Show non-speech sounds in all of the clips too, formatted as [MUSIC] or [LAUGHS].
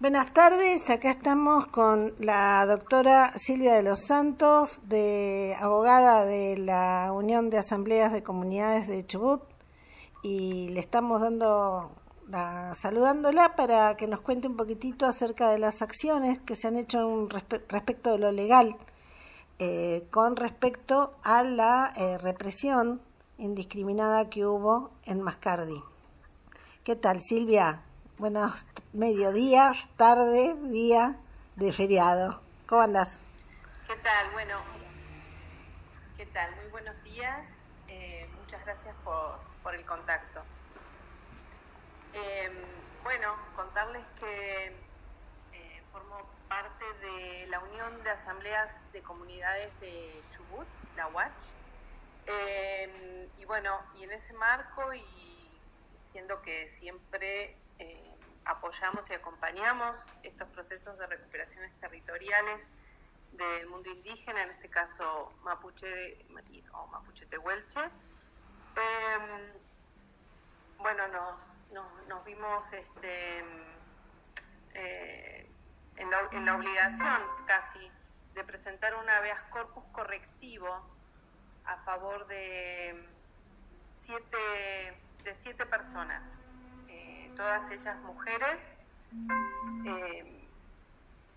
Buenas tardes, acá estamos con la doctora Silvia de los Santos, de abogada de la Unión de Asambleas de Comunidades de Chubut, y le estamos dando la, saludándola para que nos cuente un poquitito acerca de las acciones que se han hecho respecto de lo legal eh, con respecto a la eh, represión indiscriminada que hubo en Mascardi. ¿Qué tal, Silvia? Buenos mediodías, tarde, día de feriado. ¿Cómo andas? ¿Qué tal? Bueno, ¿qué tal? Muy buenos días. Eh, muchas gracias por, por el contacto. Em, bueno, contarles que eh, formo parte de la Unión de Asambleas de Comunidades de Chubut, la UACH. Em, y bueno, y en ese marco y siendo que siempre eh, apoyamos y acompañamos estos procesos de recuperaciones territoriales del mundo indígena, en este caso mapuche o mapuche tehuelche. Em, bueno, nos, nos, vimos este, eh, en, la, en, la, obligación casi de presentar un habeas corpus correctivo a favor de siete, de siete personas todas ellas mujeres, eh,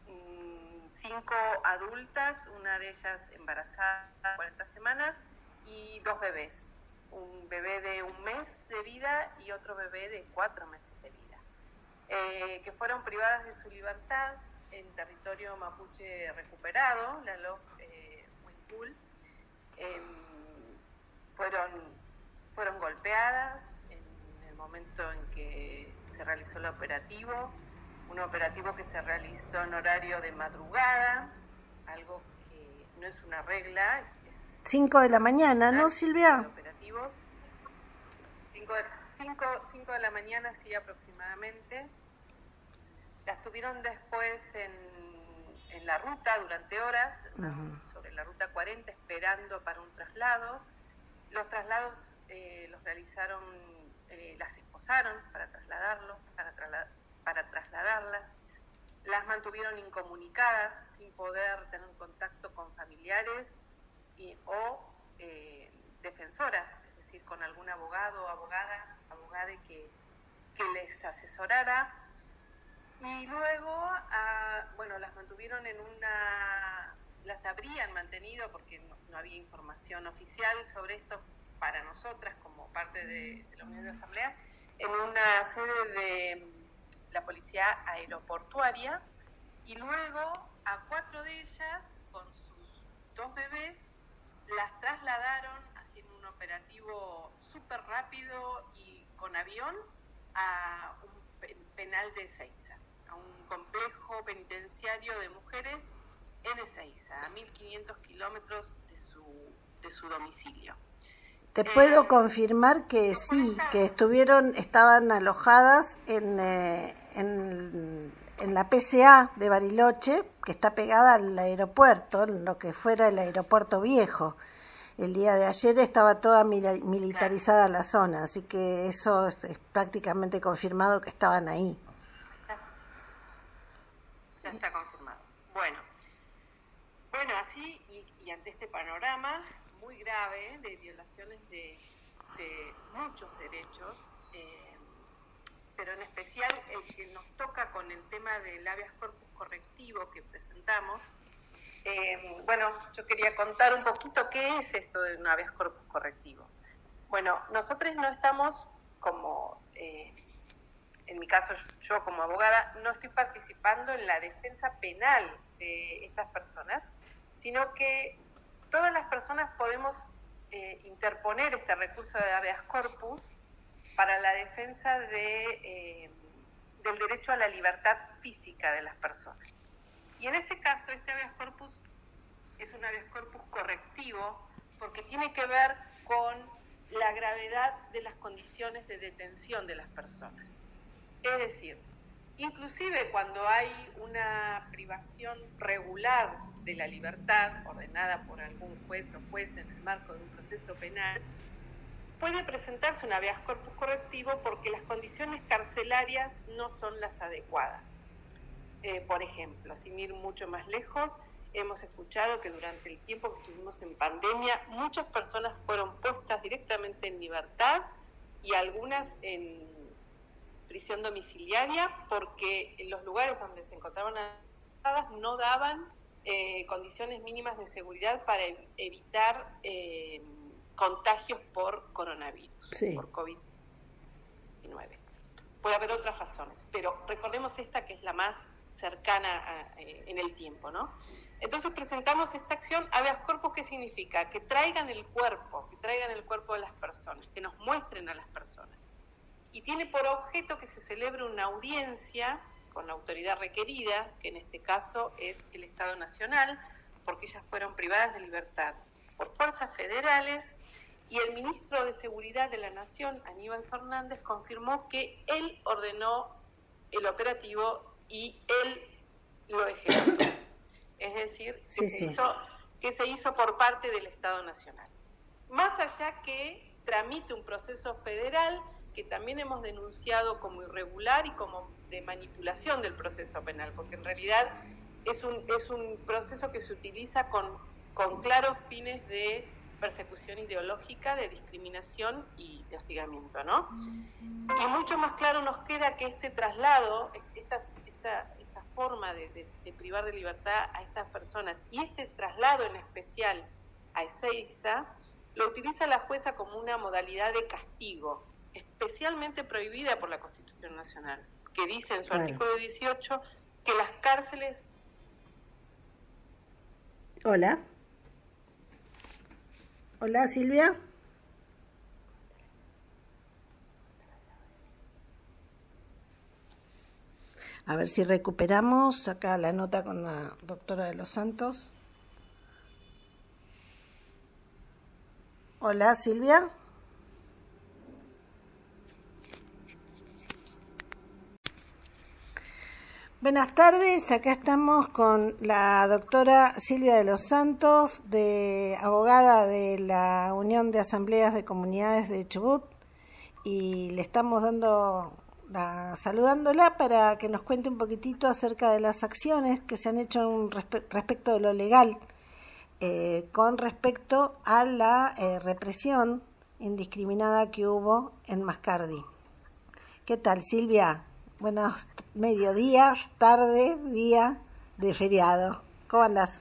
mm, cinco adultas, una de ellas embarazada 40 semanas y dos bebés, un bebé de un mes de vida y otro bebé de cuatro meses de vida, eh, que fueron privadas de su libertad en territorio mapuche recuperado, la LOF eh, em, fueron, fueron golpeadas, momento en que se realizó el operativo, un operativo que se realizó en horario de madrugada, algo que no es una regla. 5 de la mañana, ¿no, Silvia? Operativos. 5 de, la mañana, sí, aproximadamente. Las tuvieron después en, en la ruta durante horas, sobre la ruta 40, esperando para un traslado. Los traslados eh, los realizaron eh, las esposaron para trasladarlos, para, para trasladarlas, las mantuvieron incomunicadas sin poder tener contacto con familiares y, o eh, defensoras, es decir, con algún abogado o abogada, abogada que, que les asesorara. Y luego, ah, bueno, las mantuvieron en una, las habrían mantenido porque no había información oficial sobre esto para nosotras como parte de, la Unión de Asamblea en una sede de la Policía Aeroportuaria y luego a cuatro de ellas con sus dos bebés las trasladaron haciendo un operativo súper rápido y con avión a un penal de Ezeiza, a un complejo penitenciario de mujeres en Ezeiza, a 1.500 kilómetros de su, de su domicilio. Te puedo confirmar que sí, que estuvieron, estaban alojadas en, eh, en, la PCA de Bariloche, que está pegada al aeropuerto, lo que fuera el aeropuerto viejo. El día de ayer estaba toda militarizada la zona, así que eso es, prácticamente confirmado que estaban ahí. Ya está confirmado. Bueno, bueno, así y ante este panorama, grave de violaciones de, muchos derechos, eh, pero en especial el que nos toca con el tema del habeas corpus correctivo que presentamos. Eh, bueno, yo quería contar un poquito qué es esto de un habeas corpus correctivo. Bueno, nosotros no estamos como, eh, en mi caso yo como abogada, no estoy participando en la defensa penal de estas personas, sino que todas las personas podemos eh, interponer este recurso de habeas corpus para la defensa de, eh, del derecho a la libertad física de las personas. Y en este caso, este habeas corpus es un habeas corpus correctivo porque tiene que ver con la gravedad de las condiciones de detención de las personas. Es decir, inclusive cuando hay una privación regular de la libertad ordenada por algún juez o juez en el marco de un proceso penal, puede presentarse un habeas corpus correctivo porque las condiciones carcelarias no son las adecuadas. Eh, por ejemplo, sin ir mucho más lejos, hemos escuchado que durante el tiempo que estuvimos en pandemia, muchas personas fueron puestas directamente en libertad y algunas en prisión domiciliaria porque en los lugares donde se encontraban arrestadas no daban eh, condiciones mínimas de seguridad para evitar eh, contagios por coronavirus, por COVID-19. Puede haber otras razones, pero recordemos esta que es la más cercana eh, en el tiempo, ¿no? Entonces presentamos esta acción habeas corpus, ¿qué significa? Que traigan el cuerpo, que traigan el cuerpo de las personas, que nos muestren a las personas. Y tiene por objeto que se celebre una audiencia con la autoridad requerida, que en este caso es el Estado Nacional, porque ellas fueron privadas de libertad por fuerzas federales y el ministro de Seguridad de la Nación, Aníbal Fernández, confirmó que él ordenó el operativo y él lo ejecutó. Es decir, que, se Hizo, que se hizo por parte del Estado Nacional. Más allá que tramite un proceso federal que también hemos denunciado como irregular y como de manipulación del proceso penal, porque en realidad es un, es un proceso que se utiliza con, con claros fines de persecución ideológica, de discriminación y de hostigamiento, ¿no? Y mucho más claro nos queda que este traslado, esta, esta, esta forma de, privar de libertad a estas personas y este traslado en especial a Ezeiza, lo utiliza la jueza como una modalidad de castigo, especialmente prohibida por la Constitución Nacional, que dice en su artículo 18 que las cárceles... Hola. Hola Silvia. A ver si recuperamos acá la nota con la doctora de los Santos. Hola Silvia. Buenas tardes, acá estamos con la doctora Silvia de los Santos, de abogada de la Unión de Asambleas de Comunidades de Chubut, y le estamos dando la, saludándola para que nos cuente un poquitito acerca de las acciones que se han hecho respecto de lo legal eh, con respecto a la eh, represión indiscriminada que hubo en Mascardi. ¿Qué tal, Silvia? Buenos mediodías, tarde, día de feriado. ¿Cómo andas?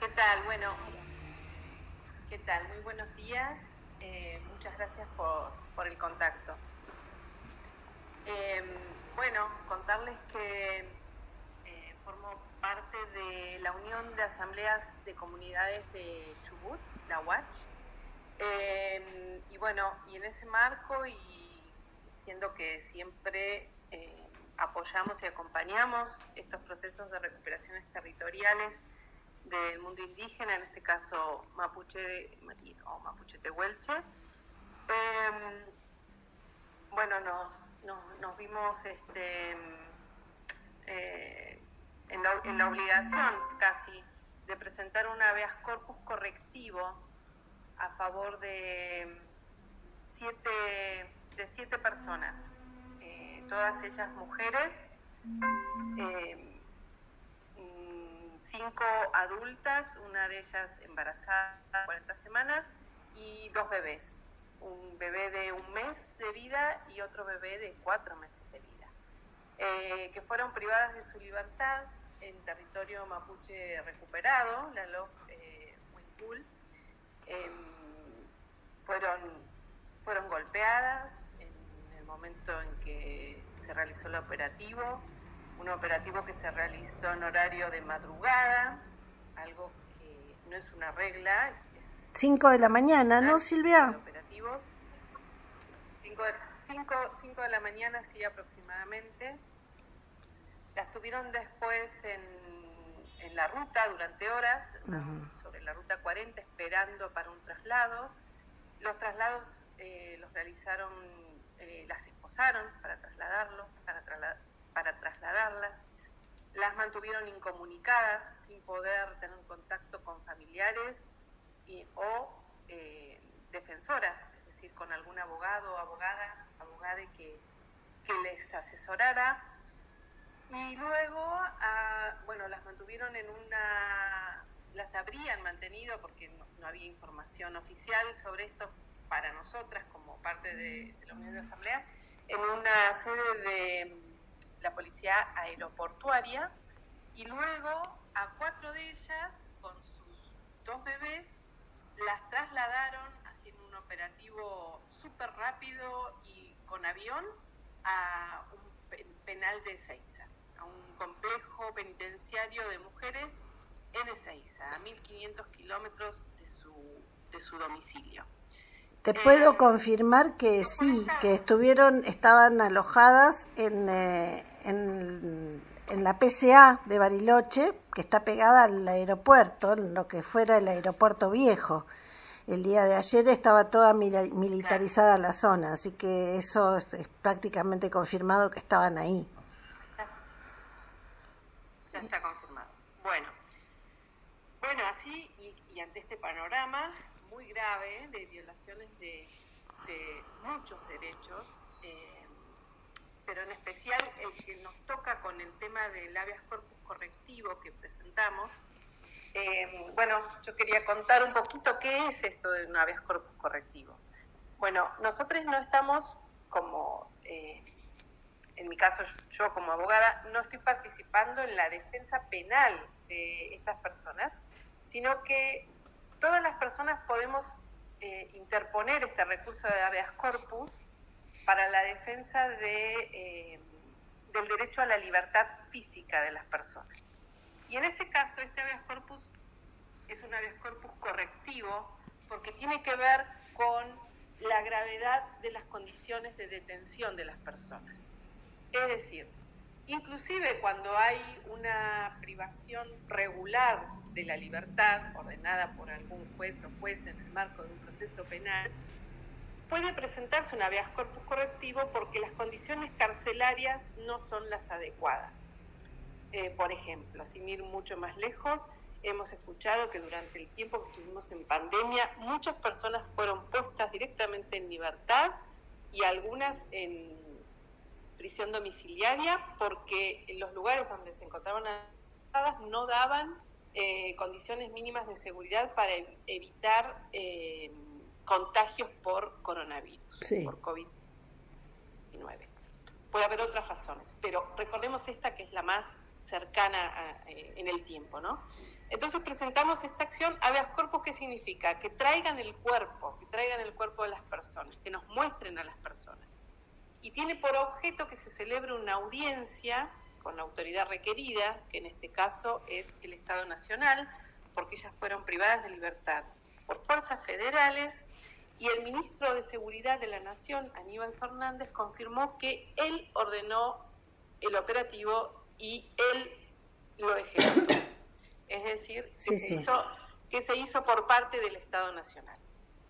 ¿Qué tal? Bueno, ¿qué tal? Muy buenos días. Eh, muchas gracias por, por el contacto. Em, bueno, contarles que eh, formo parte de la Unión de Asambleas de Comunidades de Chubut, la UACH. Em, y bueno, y en ese marco y siendo que siempre eh, apoyamos y acompañamos estos procesos de recuperaciones territoriales del mundo indígena, en este caso mapuche o mapuche tehuelche. Em, bueno, nos, nos, vimos este, eh, en, la, en, la, obligación casi de presentar un habeas corpus correctivo a favor de siete, de siete personas todas ellas mujeres, eh, mm, cinco adultas, una de ellas embarazada 40 semanas y dos bebés, un bebé de un mes de vida y otro bebé de cuatro meses de vida, eh, que fueron privadas de su libertad en territorio mapuche recuperado, la LOF eh, em, fueron, fueron golpeadas, momento en que se realizó el operativo, un operativo que se realizó en horario de madrugada, algo que no es una regla. 5 de la mañana, ¿no, Silvia? Operativos. 5 de la mañana, sí, aproximadamente. Las tuvieron después en, en la ruta durante horas, sobre la ruta 40, esperando para un traslado. Los traslados eh, los realizaron eh, las esposaron para trasladarlos, para, para trasladarlas, las mantuvieron incomunicadas sin poder tener contacto con familiares y, o eh, defensoras, es decir, con algún abogado abogada, abogada que, que les asesorara. Y luego, ah, bueno, las mantuvieron en una, las habrían mantenido porque no, había información oficial sobre esto para nosotras como parte de, de la Unión de Asamblea, en una sede de la Policía Aeroportuaria y luego a cuatro de ellas con sus dos bebés las trasladaron haciendo un operativo súper rápido y con avión a un penal de Ezeiza, a un complejo penitenciario de mujeres en Ezeiza, a 1.500 kilómetros de su, de su domicilio. Te puedo confirmar que sí, que estuvieron, estaban alojadas en, eh, en, en, la PCA de Bariloche, que está pegada al aeropuerto, lo que fuera el aeropuerto viejo. El día de ayer estaba toda militarizada la zona, así que eso es, prácticamente confirmado que estaban ahí. Ya está confirmado. Bueno, bueno así y, ante este panorama grave de violaciones de, muchos derechos, eh, pero en especial el que nos toca con el tema del habeas corpus correctivo que presentamos, eh, bueno, yo quería contar un poquito qué es esto de un habeas corpus correctivo. Bueno, nosotros no estamos como, eh, en mi caso yo como abogada, no estoy participando en la defensa penal de estas personas, sino que todas las personas podemos eh, interponer este recurso de habeas corpus para la defensa de, del derecho a la libertad física de las personas. Y en este caso, este habeas corpus es un habeas corpus correctivo porque tiene que ver con la gravedad de las condiciones de detención de las personas. Es decir, inclusive cuando hay una privación regular de la libertad ordenada por algún juez o juez en el marco de un proceso penal, puede presentarse un habeas corpus correctivo porque las condiciones carcelarias no son las adecuadas. Eh, por ejemplo, sin ir mucho más lejos, hemos escuchado que durante el tiempo que estuvimos en pandemia, muchas personas fueron puestas directamente en libertad y algunas en prisión domiciliaria porque en los lugares donde se encontraban no daban eh, condiciones mínimas de seguridad para evitar eh, contagios por coronavirus, por COVID-19. Puede haber otras razones, pero recordemos esta que es la más cercana eh, en el tiempo, ¿no? Entonces presentamos esta acción habeas corpus, ¿qué significa? Que traigan el cuerpo, que traigan el cuerpo de las personas, que nos muestren a las personas. Y tiene por objeto que se celebre una audiencia con la autoridad requerida, que en este caso es el Estado Nacional, porque ellas fueron privadas de libertad por fuerzas federales y el ministro de Seguridad de la Nación, Aníbal Fernández, confirmó que él ordenó el operativo y él lo ejecutó. Es decir, que, se Hizo, que se hizo por parte del Estado Nacional.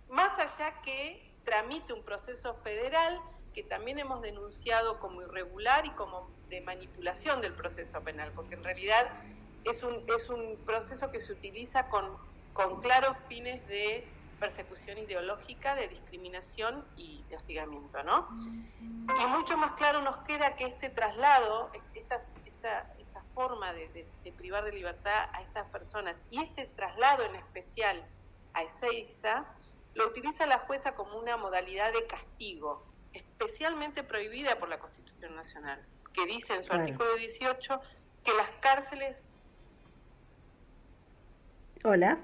Más allá que tramite un proceso federal que también hemos denunciado como irregular y como de manipulación del proceso penal, porque en realidad es un, es un proceso que se utiliza con, con claros fines de persecución ideológica, de discriminación y de hostigamiento, ¿no? Y mucho más claro nos queda que este traslado, estas esta, forma de, privar de libertad a estas personas y este traslado en especial a Ezeiza, lo utiliza la jueza como una modalidad de castigo, especialmente prohibida por la Constitución Nacional, que dice en su artículo 18 que las cárceles... Hola.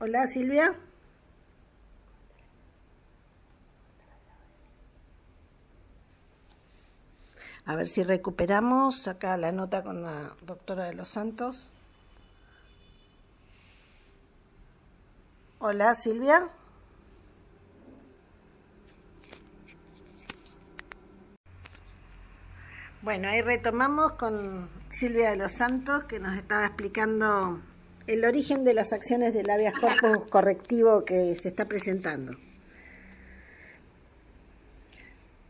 Hola Silvia. A ver si recuperamos acá la nota con la doctora de los Santos. Hola Silvia. Bueno, ahí retomamos con Silvia de los Santos que nos estaba explicando el origen de las acciones del habeas corpus correctivo que se está presentando.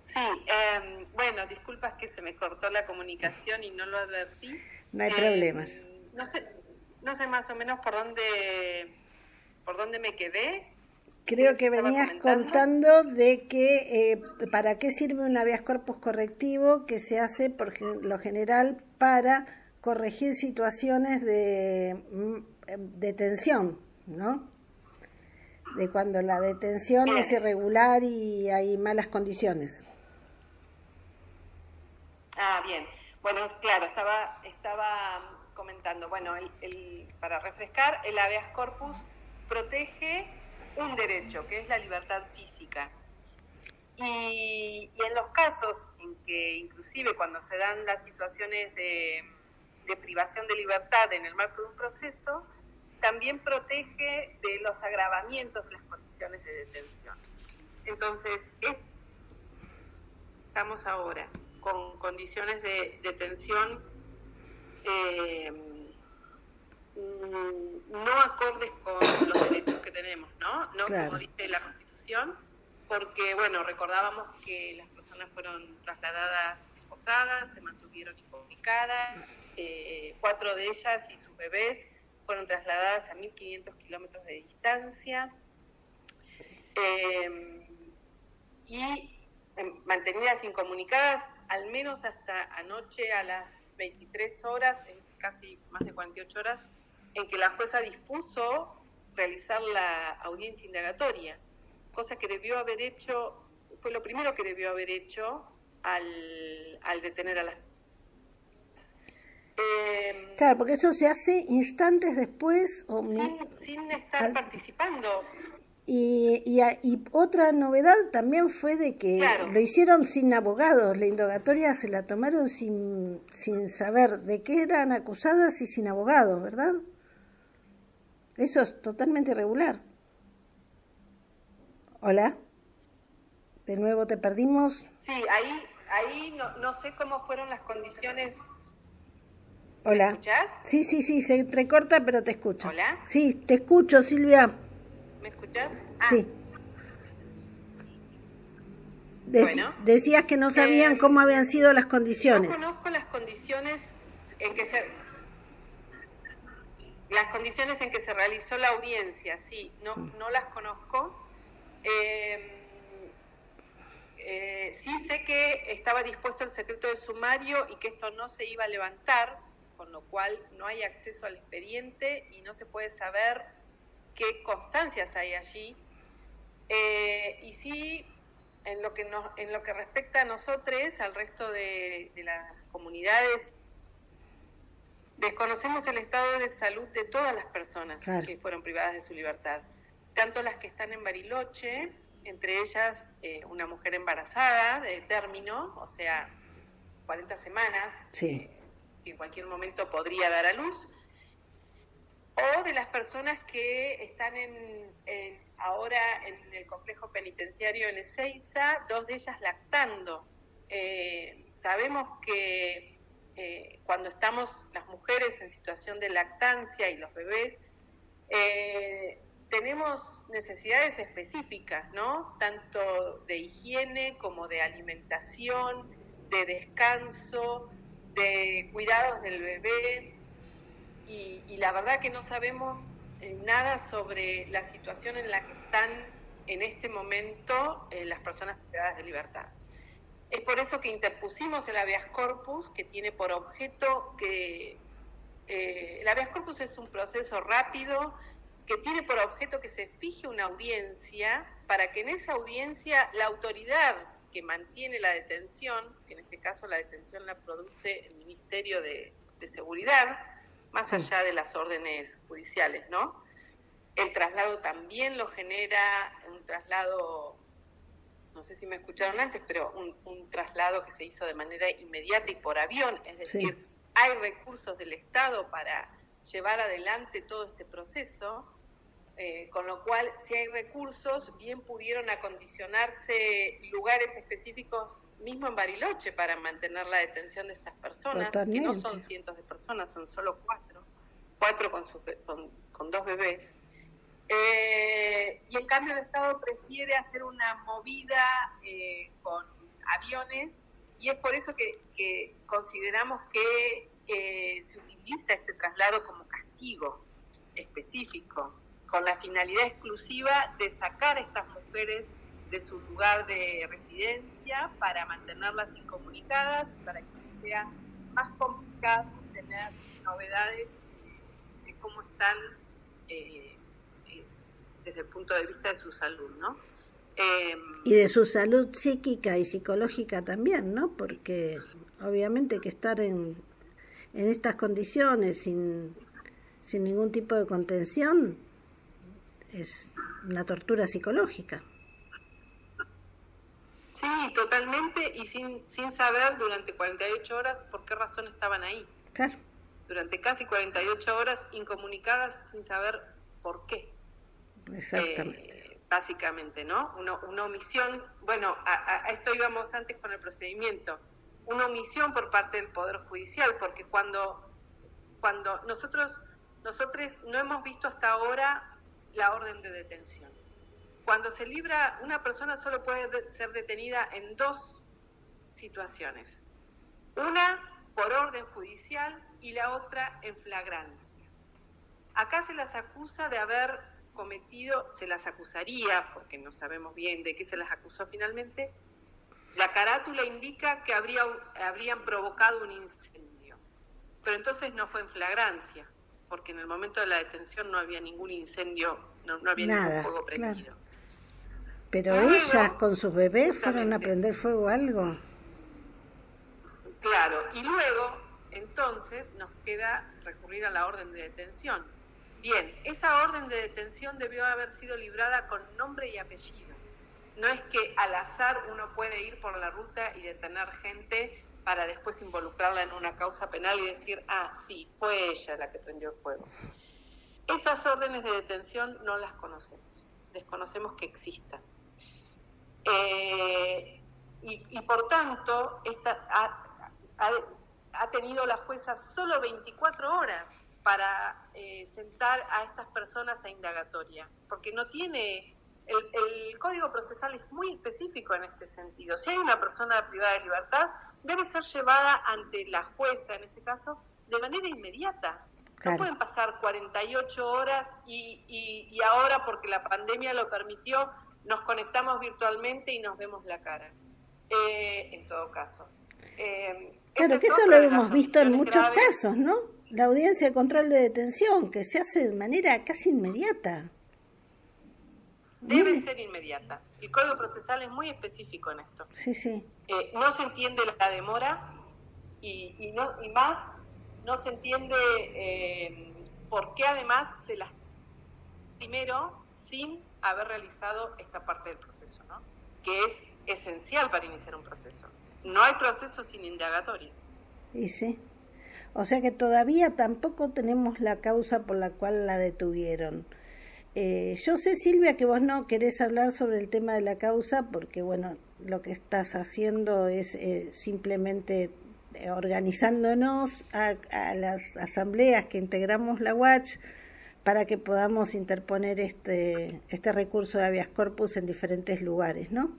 Sí, eh, bueno, disculpas que se me cortó la comunicación y no lo advertí. No hay problemas. No sé, no sé más o menos por dónde, por dónde me quedé. Creo que venías contando de que eh, para qué sirve un habeas corpus correctivo que se hace por lo general para corregir situaciones de mm, detención, ¿no? De cuando la detención es irregular y hay malas condiciones. Ah, bien. Bueno, claro, estaba, estaba comentando. Bueno, el, para refrescar, el habeas corpus protege un derecho, que es la libertad física. Y, en los casos en que, inclusive cuando se dan las situaciones de, privación de libertad en el marco de un proceso, también protege de los agravamientos de las condiciones de detención. Entonces, estamos ahora con condiciones de detención eh, no acordes con los derechos que tenemos, ¿no? No como dice la Constitución, porque, bueno, recordábamos que las personas fueron trasladadas esposadas, se mantuvieron incomunicadas, eh, cuatro de ellas y sus bebés fueron trasladadas a 1.500 kilómetros de distancia. Eh, y mantenidas incomunicadas al menos hasta anoche a las 23 horas, es casi más de 48 horas, en que la jueza dispuso realizar la audiencia indagatoria, cosa que debió haber hecho, fue lo primero que debió haber hecho al, al detener a las... Eh, claro, porque eso se hace instantes después o sin, estar participando. Y, y, otra novedad también fue de que lo hicieron sin abogados, la indagatoria se la tomaron sin, sin saber de qué eran acusadas y sin abogados, ¿verdad? Eso es totalmente irregular. Hola. De nuevo te perdimos. Sí, ahí, ahí no, no sé cómo fueron las condiciones. Hola. ¿Me escuchás? Sí, sí, sí, se entrecorta, pero te escucho. Hola. Sí, te escucho, Silvia. ¿Me escuchas? Ah. Sí. decías que no sabían cómo habían sido las condiciones. No conozco las condiciones en que se las condiciones en que se realizó la audiencia, sí, no, mm. no las conozco. Eh, eh, sí sé que estaba dispuesto el secreto de sumario y que esto no se iba a levantar, con lo cual no hay acceso al expediente y no se puede saber qué constancias hay allí. Eh, y sí, en lo que nos, en lo que respecta a nosotros, al resto de, las comunidades, desconocemos el estado de salud de todas las personas que fueron privadas de su libertad, tanto las que están en Bariloche, entre ellas eh, una mujer embarazada de término, o sea, 40 semanas, que en cualquier momento podría dar a luz, o de las personas que están en, ahora en el complejo penitenciario en Ezeiza, dos de ellas lactando. Eh, sabemos que eh, cuando estamos las mujeres en situación de lactancia y los bebés, eh, tenemos necesidades específicas, ¿no? Tanto de higiene como de alimentación, de descanso, de cuidados del bebé, y, la verdad que no sabemos eh, nada sobre la situación en la que están en este momento las personas privadas de libertad. Es por eso que interpusimos el habeas corpus, que tiene por objeto que eh, el habeas corpus es un proceso rápido que tiene por objeto que se fije una audiencia para que en esa audiencia la autoridad que mantiene la detención, que en este caso la detención la produce el Ministerio de Seguridad, más allá de las órdenes judiciales, ¿no? El traslado también lo genera un traslado, no sé si me escucharon antes, pero un, traslado que se hizo de manera inmediata y por avión, es decir, hay recursos del Estado para llevar adelante todo este proceso, eh, con lo cual si hay recursos, bien pudieron acondicionarse lugares específicos mismo en Bariloche para mantener la detención de estas personas, que no son cientos de personas, son solo cuatro, cuatro con, con, dos bebés. Eh, y en cambio el Estado prefiere hacer una movida eh, con aviones y es por eso que, consideramos que se utiliza este traslado como castigo específico, con la finalidad exclusiva de sacar a estas mujeres de su lugar de residencia para mantenerlas incomunicadas, para que sea más complicado tener novedades de cómo están eh, desde el punto de vista de su salud, ¿no? Y de su salud psíquica y psicológica también, ¿no? Porque obviamente que estar en, en estas condiciones sin, sin ningún tipo de contención es una tortura psicológica. Sí, totalmente, y sin, sin saber durante 48 horas por qué razón estaban ahí. Claro. Durante casi 48 horas incomunicadas sin saber por qué. Exactamente. Eh, básicamente, ¿no? Una, omisión, bueno, a, esto íbamos antes con el procedimiento, una omisión por parte del Poder Judicial, porque cuando, cuando nosotros, nosotros no hemos visto hasta ahora la orden de detención cuando se libra, una persona solo puede ser detenida en dos situaciones. Una por orden judicial y la otra en flagrancia. Acá se las acusa de haber cometido, se las acusaría, porque no sabemos bien de qué se las acusó finalmente, la carátula indica que habría, habrían provocado un incendio. Pero entonces no fue en flagrancia, porque en el momento de la detención no había ningún incendio, no, había ningún fuego prendido. Pero ellas con sus bebés fueron a prender fuego algo. Claro, y luego entonces nos queda recurrir a la orden de detención. Bien, esa orden de detención debió haber sido librada con nombre y apellido. No es que al azar uno puede ir por la ruta y detener gente para después involucrarla en una causa penal y decir, ah, sí, fue ella la que prendió el fuego. Esas órdenes de detención no las conocemos, desconocemos que existan. Eh, y, por tanto, esta, ha, tenido la jueza solo 24 horas para eh, sentar a estas personas a indagatoria, porque no tiene... El, Código Procesal es muy específico en este sentido. Si hay una persona privada de libertad, debe ser llevada ante la jueza, en este caso, de manera inmediata. No pueden pasar 48 horas y, y, y, ahora, porque la pandemia lo permitió, nos conectamos virtualmente y nos vemos la cara, eh, en todo caso. Eh, claro, que eso lo hemos visto en muchos casos, ¿no? La audiencia de control de detención, que se hace de manera casi inmediata. Debe ser inmediata. El Código Procesal es muy específico en esto. Sí, sí. Eh, no se entiende la demora y, y, no, y más no se entiende por qué además se las primero sin haber realizado esta parte del proceso, ¿no? que es esencial para iniciar un proceso. No hay proceso sin indagatoria. Y sí. O sea que todavía tampoco tenemos la causa por la cual la detuvieron. Eh, yo sé, Silvia, que vos no querés hablar sobre el tema de la causa porque, bueno, lo que estás haciendo es eh, simplemente eh, organizándonos a, las asambleas que integramos la Watch para que podamos interponer este, este recurso de habeas corpus en diferentes lugares, ¿no?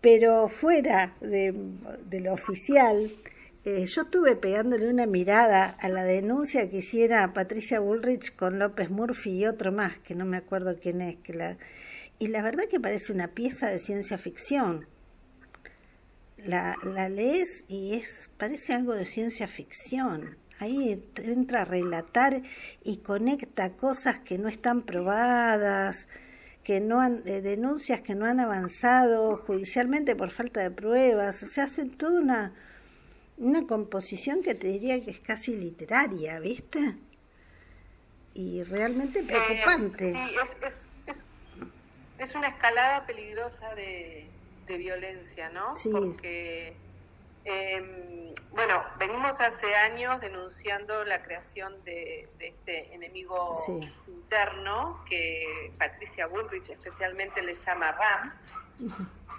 Pero fuera de, lo oficial, eh, yo estuve pegándole una mirada a la denuncia que hiciera Patricia Bullrich con López Murphy y otro más, que no me acuerdo quién es, que la, y la verdad que parece una pieza de ciencia ficción. La, la lees y es parece algo de ciencia ficción ahí entra a relatar y conecta cosas que no están probadas, que no han, eh, denuncias que no han avanzado judicialmente por falta de pruebas, o sea, hacen toda una, una composición que te diría que es casi literaria, ¿viste? Y realmente eh, preocupante. sí, es, es, una escalada peligrosa de, de violencia, ¿no? Sí. Porque eh, bueno, venimos hace años denunciando la creación de, este enemigo interno que Patricia Bullrich especialmente le llama RAM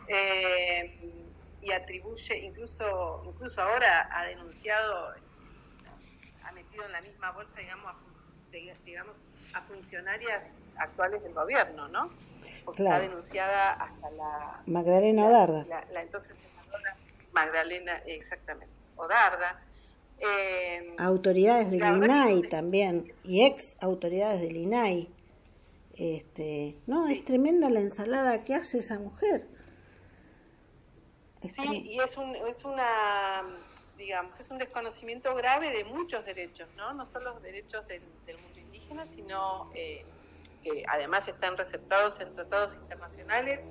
eh, y atribuye, incluso, incluso ahora ha denunciado, ha metido en la misma bolsa, digamos, a, digamos, a funcionarias actuales del gobierno, ¿no? Porque está denunciada hasta la... Magdalena Odarda. la entonces senadora Magdalena, exactamente, Odarda. Eh, autoridades del INAI también, y ex autoridades del INAI. Este, no, es tremenda la ensalada que hace esa mujer. Sí, y es, un, es una, digamos, es un desconocimiento grave de muchos derechos, ¿no? No solo los derechos del, mundo indígena, sino eh, que además están receptados en tratados internacionales,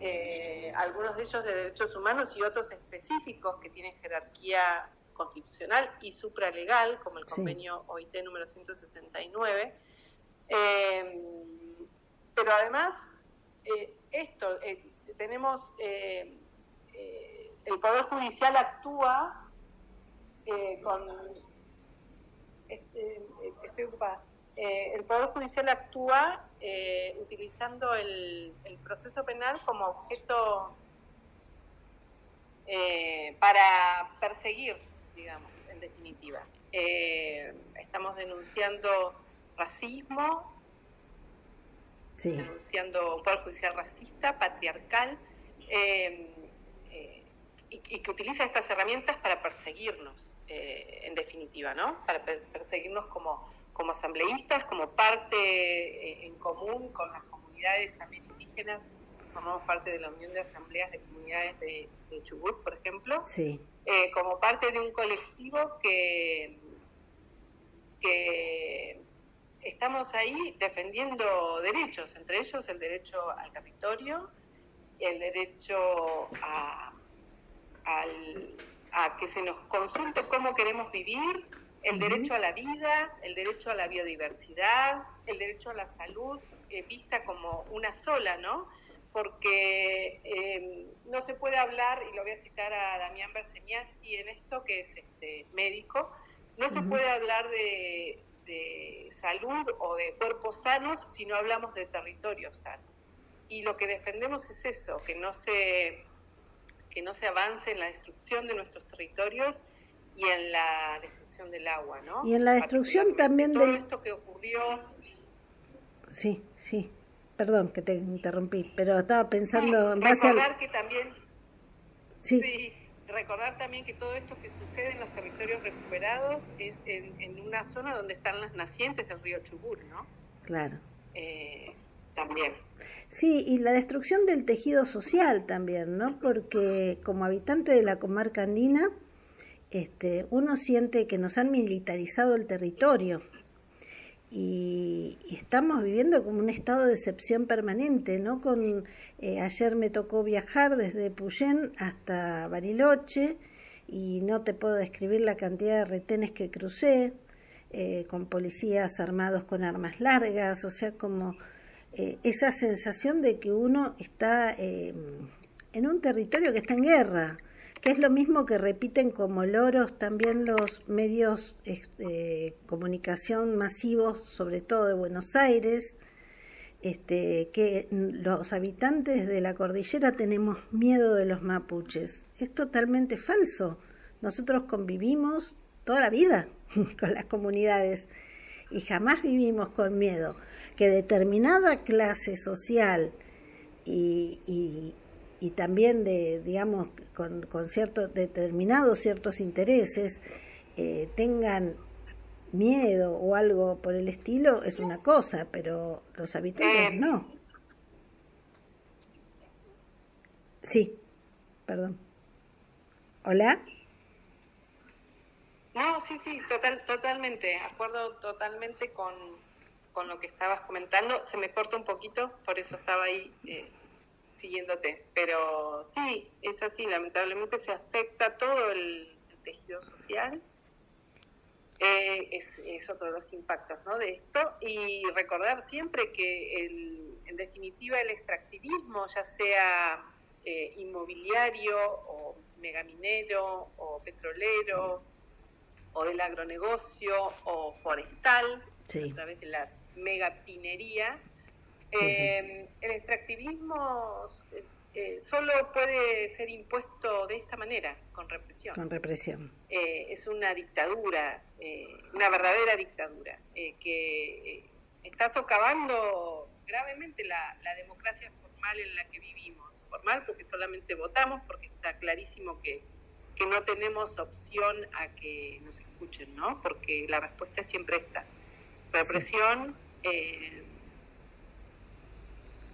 eh, algunos de ellos de derechos humanos y otros específicos que tienen jerarquía constitucional y supralegal, como el convenio OIT número 169. Eh, pero además, eh, esto, eh, el Poder Judicial actúa con... Este, estoy ocupada. el Poder Judicial actúa utilizando el, el proceso penal como objeto para perseguir digamos, en definitiva. Eh, estamos denunciando racismo, denunciando un poder judicial racista, patriarcal, eh, eh, y, que utiliza estas herramientas para perseguirnos, en definitiva, ¿no? Para perseguirnos como, como asambleístas, como parte en común con las comunidades también indígenas formamos parte de la Unión de Asambleas de Comunidades de, Chubut, por ejemplo, sí. Eh, como parte de un colectivo que, que estamos ahí defendiendo derechos, entre ellos el derecho al capitorio, el derecho a, a que se nos consulte cómo queremos vivir, el derecho a la vida, el derecho a la biodiversidad, el derecho a la salud, eh, vista como una sola, ¿no? porque eh, no se puede hablar, y lo voy a citar a Damián Berseñasi en esto, que es este médico, no se puede hablar de, salud o de cuerpos sanos si no hablamos de territorio sano. Y lo que defendemos es eso, que no se, que no se avance en la destrucción de nuestros territorios y en la destrucción del agua, ¿no? Y en la destrucción también de... Todo esto que ocurrió... Sí, sí. Perdón que te interrumpí, pero estaba pensando en base recordar que también sí. recordar también que todo esto que sucede en los territorios recuperados es en, una zona donde están las nacientes del río Chubut, ¿no? Claro. Eh, también. Sí, y la destrucción del tejido social también, ¿no? Porque como habitante de la comarca andina, este, uno siente que nos han militarizado el territorio y, estamos viviendo como un estado de excepción permanente, ¿no? Con eh, ayer me tocó viajar desde Puyén hasta Bariloche y no te puedo describir la cantidad de retenes que crucé eh, con policías armados con armas largas, o sea, como eh, esa sensación de que uno está en un territorio que está en guerra que es lo mismo que repiten como loros también los medios de este, comunicación masivos, sobre todo de Buenos Aires, este, que los habitantes de la cordillera tenemos miedo de los mapuches. Es totalmente falso. Nosotros convivimos toda la vida [LAUGHS] con las comunidades y jamás vivimos con miedo que determinada clase social y, y también de, digamos, con, con ciertos determinados ciertos intereses eh, tengan miedo o algo por el estilo es una cosa, pero los habitantes eh, no. Sí, perdón. ¿Hola? No, sí, sí, total, totalmente, acuerdo totalmente con, con lo que estabas comentando. Se me corta un poquito, por eso estaba ahí eh, siguiéndote. Pero sí, es así, lamentablemente se afecta todo el, tejido social. Eh, es, otro de los impactos ¿no? de esto. Y recordar siempre que, el, en definitiva, el extractivismo, ya sea eh, inmobiliario o megaminero o petrolero o del agronegocio o forestal, a través de la megapinería, eh, el extractivismo eh, solo puede ser impuesto de esta manera, con represión. Con represión. Eh, es una dictadura, una verdadera dictadura, que está socavando gravemente la, democracia formal en la que vivimos. Formal porque solamente votamos, porque está clarísimo que, que no tenemos opción a que nos escuchen, ¿no? Porque la respuesta es siempre esta. Represión,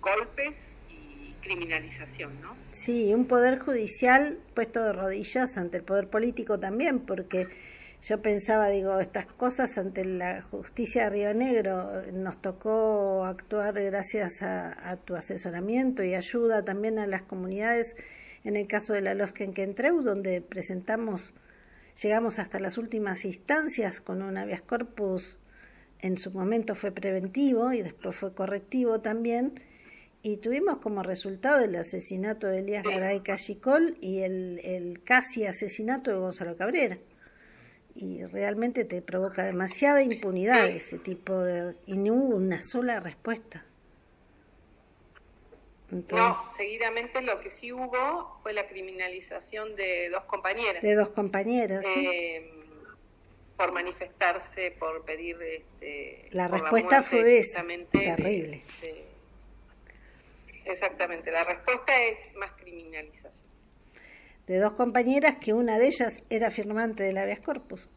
golpes y criminalización, ¿no? Sí, un poder judicial puesto de rodillas ante el poder político también, porque yo pensaba, digo, estas cosas ante la justicia de Río Negro, nos tocó actuar gracias a, tu asesoramiento y ayuda también a las comunidades, en el caso de la Losca en Kentreu, donde presentamos, llegamos hasta las últimas instancias con un habeas corpus, en su momento fue preventivo y después fue correctivo también, y tuvimos como resultado el asesinato de Elías Garay Cachicol y el, el casi asesinato de Gonzalo Cabrera y realmente te provoca demasiada impunidad ese tipo de... y no hubo una sola respuesta. No, seguidamente lo que sí hubo fue la criminalización de dos compañeras. De dos compañeras, sí. Em, por manifestarse, por pedir... Este, la respuesta fue esa, terrible. exactamente, la respuesta es más criminalización de dos compañeras que una de ellas era firmante del habeas corpus.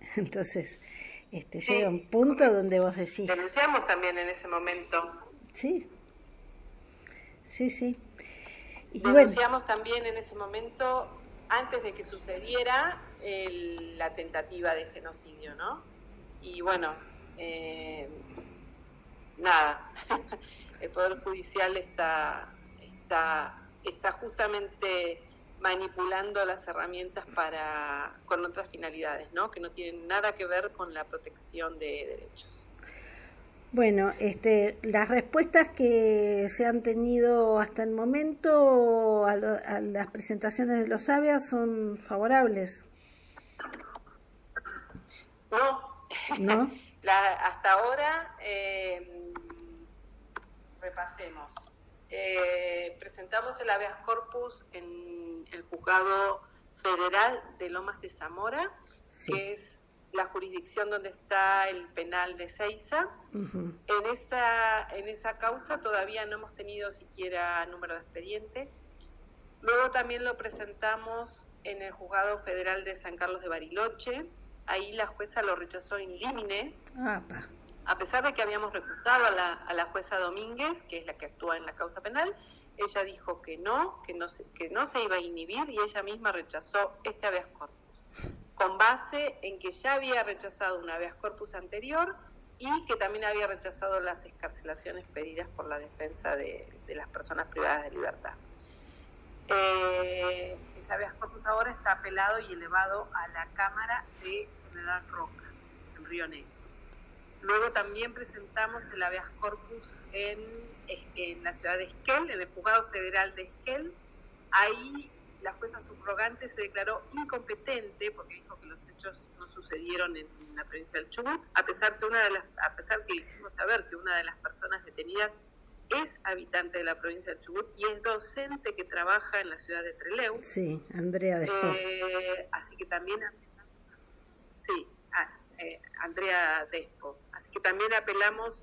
[LAUGHS] Entonces, este, llega un punto donde vos decís... Denunciamos también en ese momento. Sí, sí, sí. Y Denunciamos también en ese momento, antes de que sucediera, la tentativa de genocidio, ¿no? Y bueno, eh, nada, [LAUGHS] el Poder Judicial está, está está justamente manipulando las herramientas para con otras finalidades, ¿no? Que no tienen nada que ver con la protección de derechos. Bueno, este, las respuestas que se han tenido hasta el momento a, las presentaciones de los sabias son favorables. No, ¿No? [LAUGHS] hasta ahora eh, repasemos. Eh, presentamos el habeas corpus en el juzgado federal de Lomas de Zamora, que es la jurisdicción donde está el penal de Ceiza. en, esa, en esa causa todavía no hemos tenido siquiera número de expediente. Luego también lo presentamos en el juzgado federal de San Carlos de Bariloche. Ahí la jueza lo rechazó in limine a pesar de que habíamos reclutado a la, jueza Domínguez, que es la que actúa en la causa penal, ella dijo que no, que no, se, que no se iba a inhibir y ella misma rechazó este habeas corpus, con base en que ya había rechazado un habeas corpus anterior y que también había rechazado las escarcelaciones pedidas por la defensa de, las personas privadas de libertad. Eh, ese habeas corpus ahora está apelado y elevado a la Cámara de General Roca, en Río Negro. Luego también presentamos el habeas corpus en, en la ciudad de Esquel, en el juzgado federal de Esquel. Ahí la jueza subrogante se declaró incompetente porque dijo que los hechos no sucedieron en, la provincia del Chubut, a pesar que una de las, a pesar que hicimos saber que una de las personas detenidas es habitante de la provincia del Chubut y es docente que trabaja en la ciudad de Treleu. Sí, Andrea. Eh, así que también, sí, eh, Andrea Despo. Así que también apelamos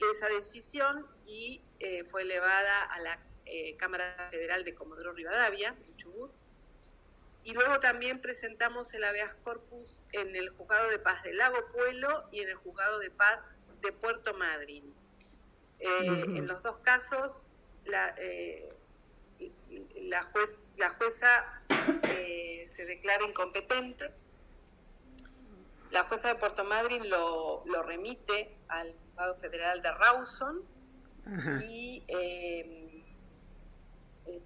esa decisión y eh, fue elevada a la eh, Cámara Federal de Comodoro Rivadavia, en Chubut. Y luego también presentamos el habeas corpus en el Juzgado de Paz del Lago Pueblo y en el Juzgado de Paz de Puerto Madryn. En los dos casos, la, la, juez, la jueza se declara incompetente la jueza de Puerto Madryn lo, lo remite al juzgado federal de Rawson y em, eh,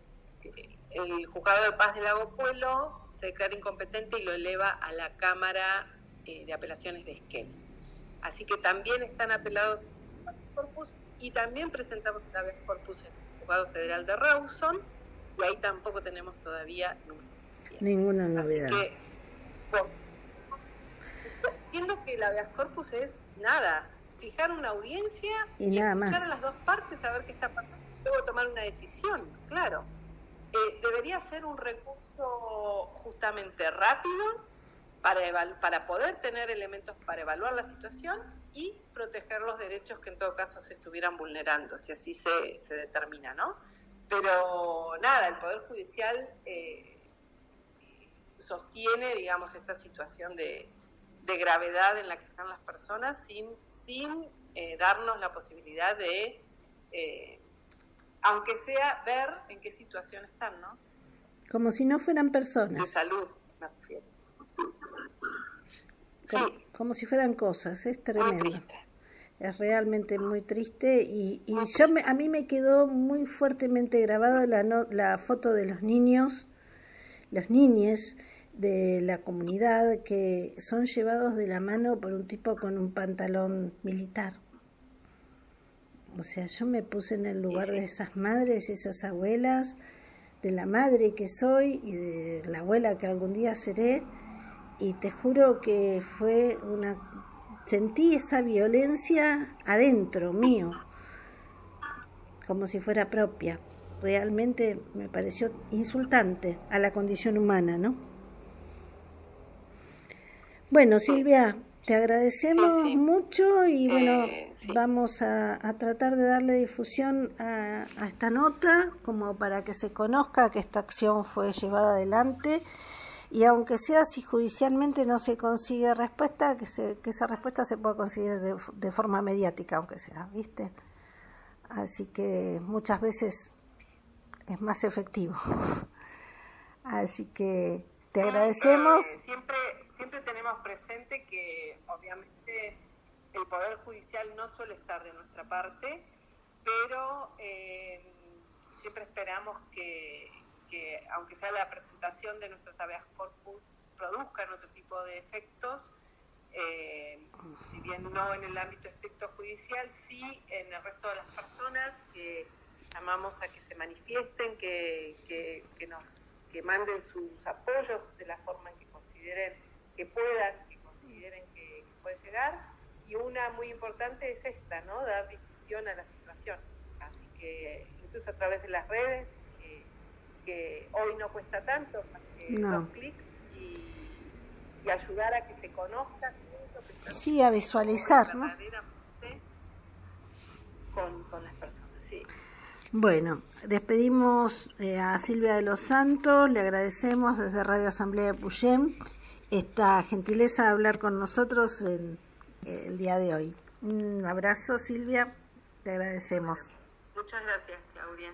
el juzgado de paz de Lago Pueblo se declara incompetente y lo eleva a la Cámara eh, de Apelaciones de Esquel. Así que también están apelados corpus y también presentamos la vez corpus en el juzgado federal de Rawson y ahí tampoco tenemos todavía ninguna novedad siendo que la habeas corpus es nada, fijar una audiencia y, escuchar a las dos partes, a ver qué está pasando, luego tomar una decisión, claro. Eh, debería ser un recurso justamente rápido para, para poder tener elementos para evaluar la situación y proteger los derechos que en todo caso se estuvieran vulnerando, si así se, se determina, ¿no? Pero nada, el Poder Judicial eh, sostiene, digamos, esta situación de, de gravedad en la que están las personas sin, sin eh, darnos la posibilidad de, eh, aunque sea, ver en qué situación están, ¿no? Como si no fueran personas. De salud, me refiero. Como, sí. como si fueran cosas, es tremendo. Es realmente muy triste y, y yo me, a mí me quedó muy fuertemente grabado la, la foto de los niños, los niñes, de la comunidad que son llevados de la mano por un tipo con un pantalón militar. O sea, yo me puse en el lugar de esas madres, esas abuelas, de la madre que soy y de la abuela que algún día seré, y te juro que fue una... sentí esa violencia adentro mío, como si fuera propia. Realmente me pareció insultante a la condición humana, ¿no? Bueno, Silvia, te agradecemos mucho y bueno, eh, vamos a, tratar de darle difusión a, esta nota como para que se conozca que esta acción fue llevada adelante y aunque sea si judicialmente no se consigue respuesta, que, se, que esa respuesta se pueda conseguir de, de forma mediática, aunque sea, ¿viste? Así que muchas veces es más efectivo. [LAUGHS] Así que te agradecemos. siempre siempre presente que obviamente el Poder Judicial no suele estar de nuestra parte, pero eh, siempre esperamos que, aunque sea la presentación de nuestros habeas corpus, produzcan otro tipo de efectos, eh, si bien no en el ámbito estricto judicial, sí en el resto de las personas que llamamos a que se manifiesten, que, que manden sus apoyos de la forma en que consideren que puedan, que consideren que, puede llegar. Y una muy importante es esta, ¿no? Dar difusión a la situación. Así que incluso a través de las redes, que hoy no cuesta tanto, más que dos clics, y, ayudar a que se conozca. Sí, a visualizar, ¿no? Con, con las personas, sí. Bueno, despedimos eh, a Silvia de los Santos, le agradecemos desde Radio Asamblea de Puyén esta gentileza de hablar con nosotros en, el día de hoy. Un abrazo, Silvia, te agradecemos. Muchas gracias, Claudia.